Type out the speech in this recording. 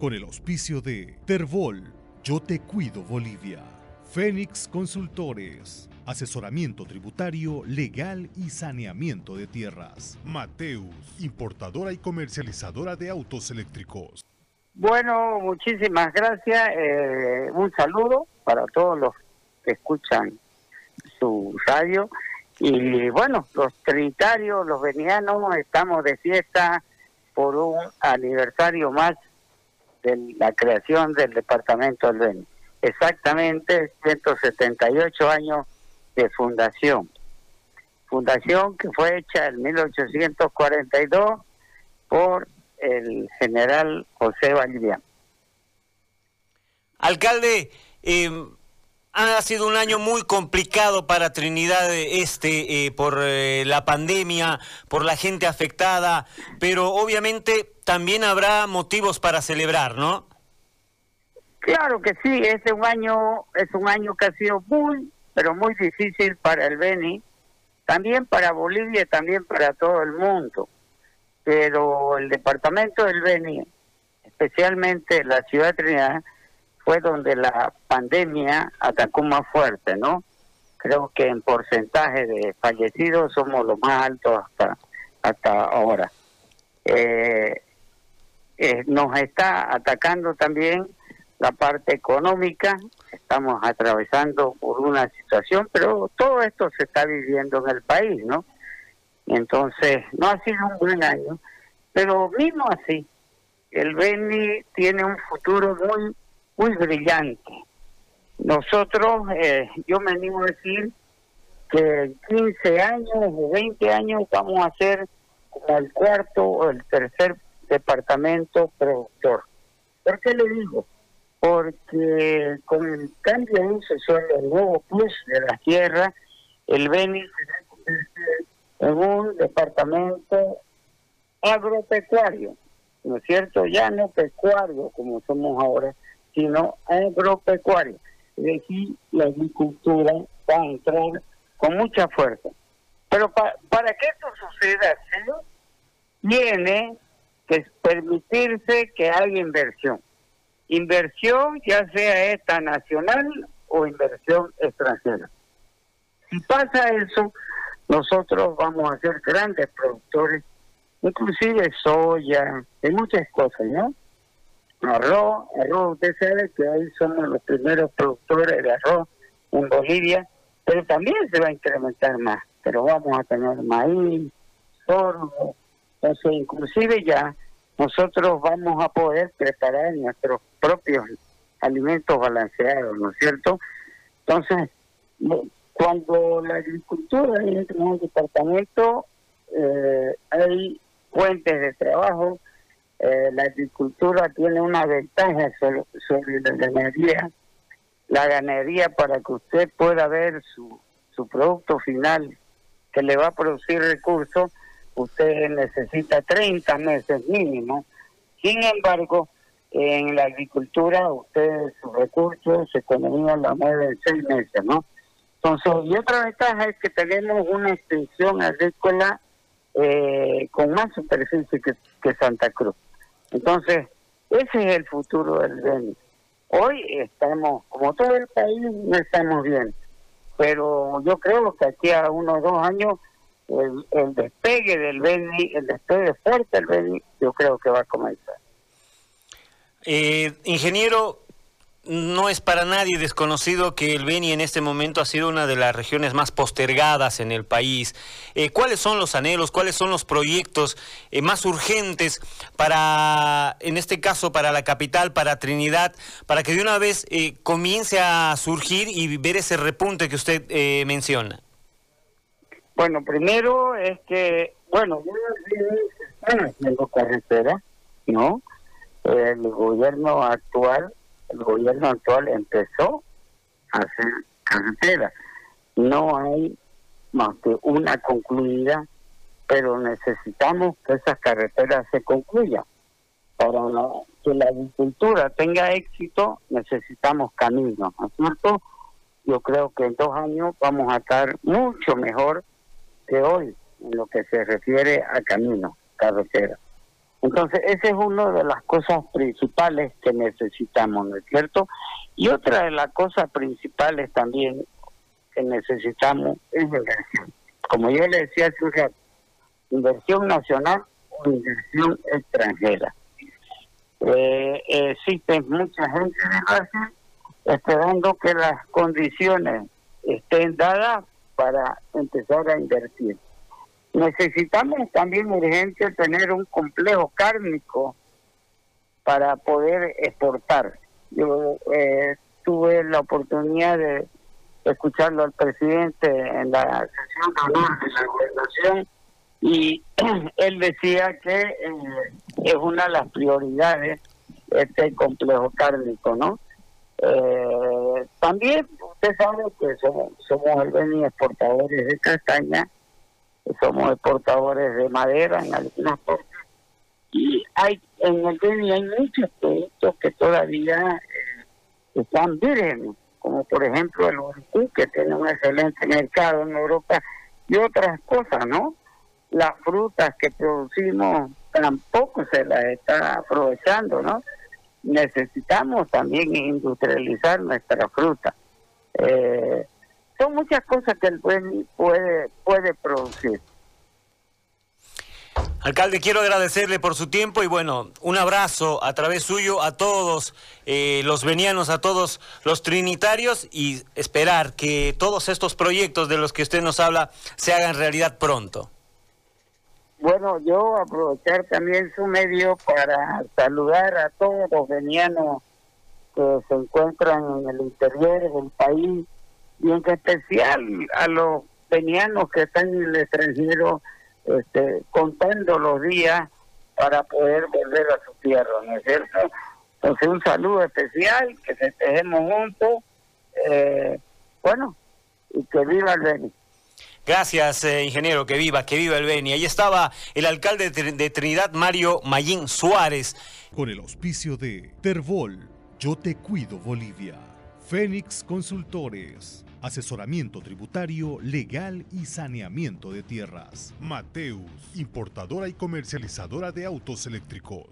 con el auspicio de Terbol, Yo Te Cuido Bolivia, Fénix Consultores, asesoramiento tributario, legal y saneamiento de tierras. Mateus, importadora y comercializadora de autos eléctricos. Bueno, muchísimas gracias. Eh, un saludo para todos los que escuchan su radio. Y bueno, los trinitarios, los venianos, estamos de fiesta por un aniversario más de la creación del departamento del Beni. Exactamente 178 años de fundación. Fundación que fue hecha en 1842 por el general José Valdivian. Alcalde, eh, ha sido un año muy complicado para Trinidad Este eh, por eh, la pandemia, por la gente afectada, pero obviamente también habrá motivos para celebrar, ¿no? Claro que sí, es un año, es un año que ha sido muy, pero muy difícil para el Beni, también para Bolivia y también para todo el mundo. Pero el departamento del Beni, especialmente la ciudad de Trinidad, fue donde la pandemia atacó más fuerte, ¿no? Creo que en porcentaje de fallecidos somos los más altos hasta, hasta ahora. Eh, eh, nos está atacando también la parte económica, estamos atravesando por una situación, pero todo esto se está viviendo en el país, ¿no? Entonces, no ha sido un buen año, pero mismo así, el Beni tiene un futuro muy muy brillante. Nosotros, eh, yo me animo a decir que en 15 años o 20 años vamos a ser el cuarto o el tercer departamento productor. ¿Por qué le digo? Porque con el cambio de uso sobre el nuevo plus de la tierra, el Beni se en un departamento agropecuario, ¿no es cierto? Ya no pecuario como somos ahora, sino agropecuario. Es decir, la agricultura va a entrar con mucha fuerza. Pero para que esto suceda tiene que permitirse que haya inversión. Inversión ya sea esta nacional o inversión extranjera. Si pasa eso, nosotros vamos a ser grandes productores, inclusive soya, de muchas cosas, ¿no? arroz, arroz, usted sabe que hoy somos los primeros productores de arroz en Bolivia, pero también se va a incrementar más, pero vamos a tener maíz, sorgo, entonces inclusive ya nosotros vamos a poder preparar nuestros propios alimentos balanceados, ¿no es cierto? Entonces, cuando la agricultura entra en un departamento, eh, hay fuentes de trabajo, eh, la agricultura tiene una ventaja sobre, la ganadería. La ganadería para que usted pueda ver su, su producto final que le va a producir recursos, usted necesita 30 meses mínimo. Sin embargo, en la agricultura usted sus recursos, su economía la mueve en seis meses, ¿no? Entonces, y otra ventaja es que tenemos una extensión agrícola eh, con más superficie que Santa Cruz. Entonces, ese es el futuro del Beni. Hoy estamos, como todo el país, no estamos bien, pero yo creo que aquí a unos dos años el, despegue del Beni, el despegue fuerte del Beni, yo creo que va a comenzar. Eh, ingeniero, no es para nadie desconocido que el Beni en este momento ha sido una de las regiones más postergadas en el país. Eh, ¿Cuáles son los anhelos, cuáles son los proyectos eh, más urgentes para, en este caso, para la capital, para Trinidad, para que de una vez eh, comience a surgir y ver ese repunte que usted menciona? Bueno, primero es que, bueno, están haciendo carretera, ¿no? El gobierno actual el gobierno actual empezó a hacer carreteras. No hay más que una concluida, pero necesitamos que esas carreteras se concluyan. Para que la agricultura tenga éxito, necesitamos caminos, ¿no es cierto? Yo creo que en dos años vamos a estar mucho mejor que hoy en lo que se refiere a caminos, carreteras. Entonces, esa es una de las cosas principales que necesitamos, ¿no es cierto? Y otra de las cosas principales también que necesitamos es inversión. Como yo le decía hace un rato, inversión nacional o inversión extranjera. Eh, existe mucha gente de Brasil esperando que las condiciones estén dadas para empezar a invertir. Necesitamos también urgente tener un complejo cárnico para poder exportar. Yo eh, tuve la oportunidad de escucharlo al presidente en la sesión de la gobernación y él decía que eh, es una de las prioridades este complejo cárnico, ¿no? Eh, también usted sabe que somos, somos el exportadores de castaña, somos exportadores de madera en algunas partes y hay en el Beni hay muchos productos que todavía eh, están vírgenes, como por ejemplo el uricú que tiene un excelente mercado en Europa y otras cosas, ¿no? Las frutas que producimos tampoco se las está aprovechando, ¿no? necesitamos también industrializar nuestra fruta. Eh, son muchas cosas que el buen puede, puede producir. Alcalde, quiero agradecerle por su tiempo y bueno, un abrazo a través suyo a todos eh, los venianos, a todos los trinitarios y esperar que todos estos proyectos de los que usted nos habla se hagan realidad pronto. Bueno, yo aprovechar también su medio para saludar a todos los venianos que se encuentran en el interior del país y en especial a los venianos que están en el extranjero este, contando los días para poder volver a su tierra, ¿no es cierto? Entonces un saludo especial, que festejemos juntos, eh, bueno, y que viva el Beni. Gracias, eh, ingeniero, que viva, que viva el Beni. Ahí estaba el alcalde de Trinidad, Mario Mayín Suárez. Con el auspicio de Terbol, Yo Te Cuido Bolivia, Fénix Consultores, asesoramiento tributario, legal y saneamiento de tierras. Mateus, importadora y comercializadora de autos eléctricos.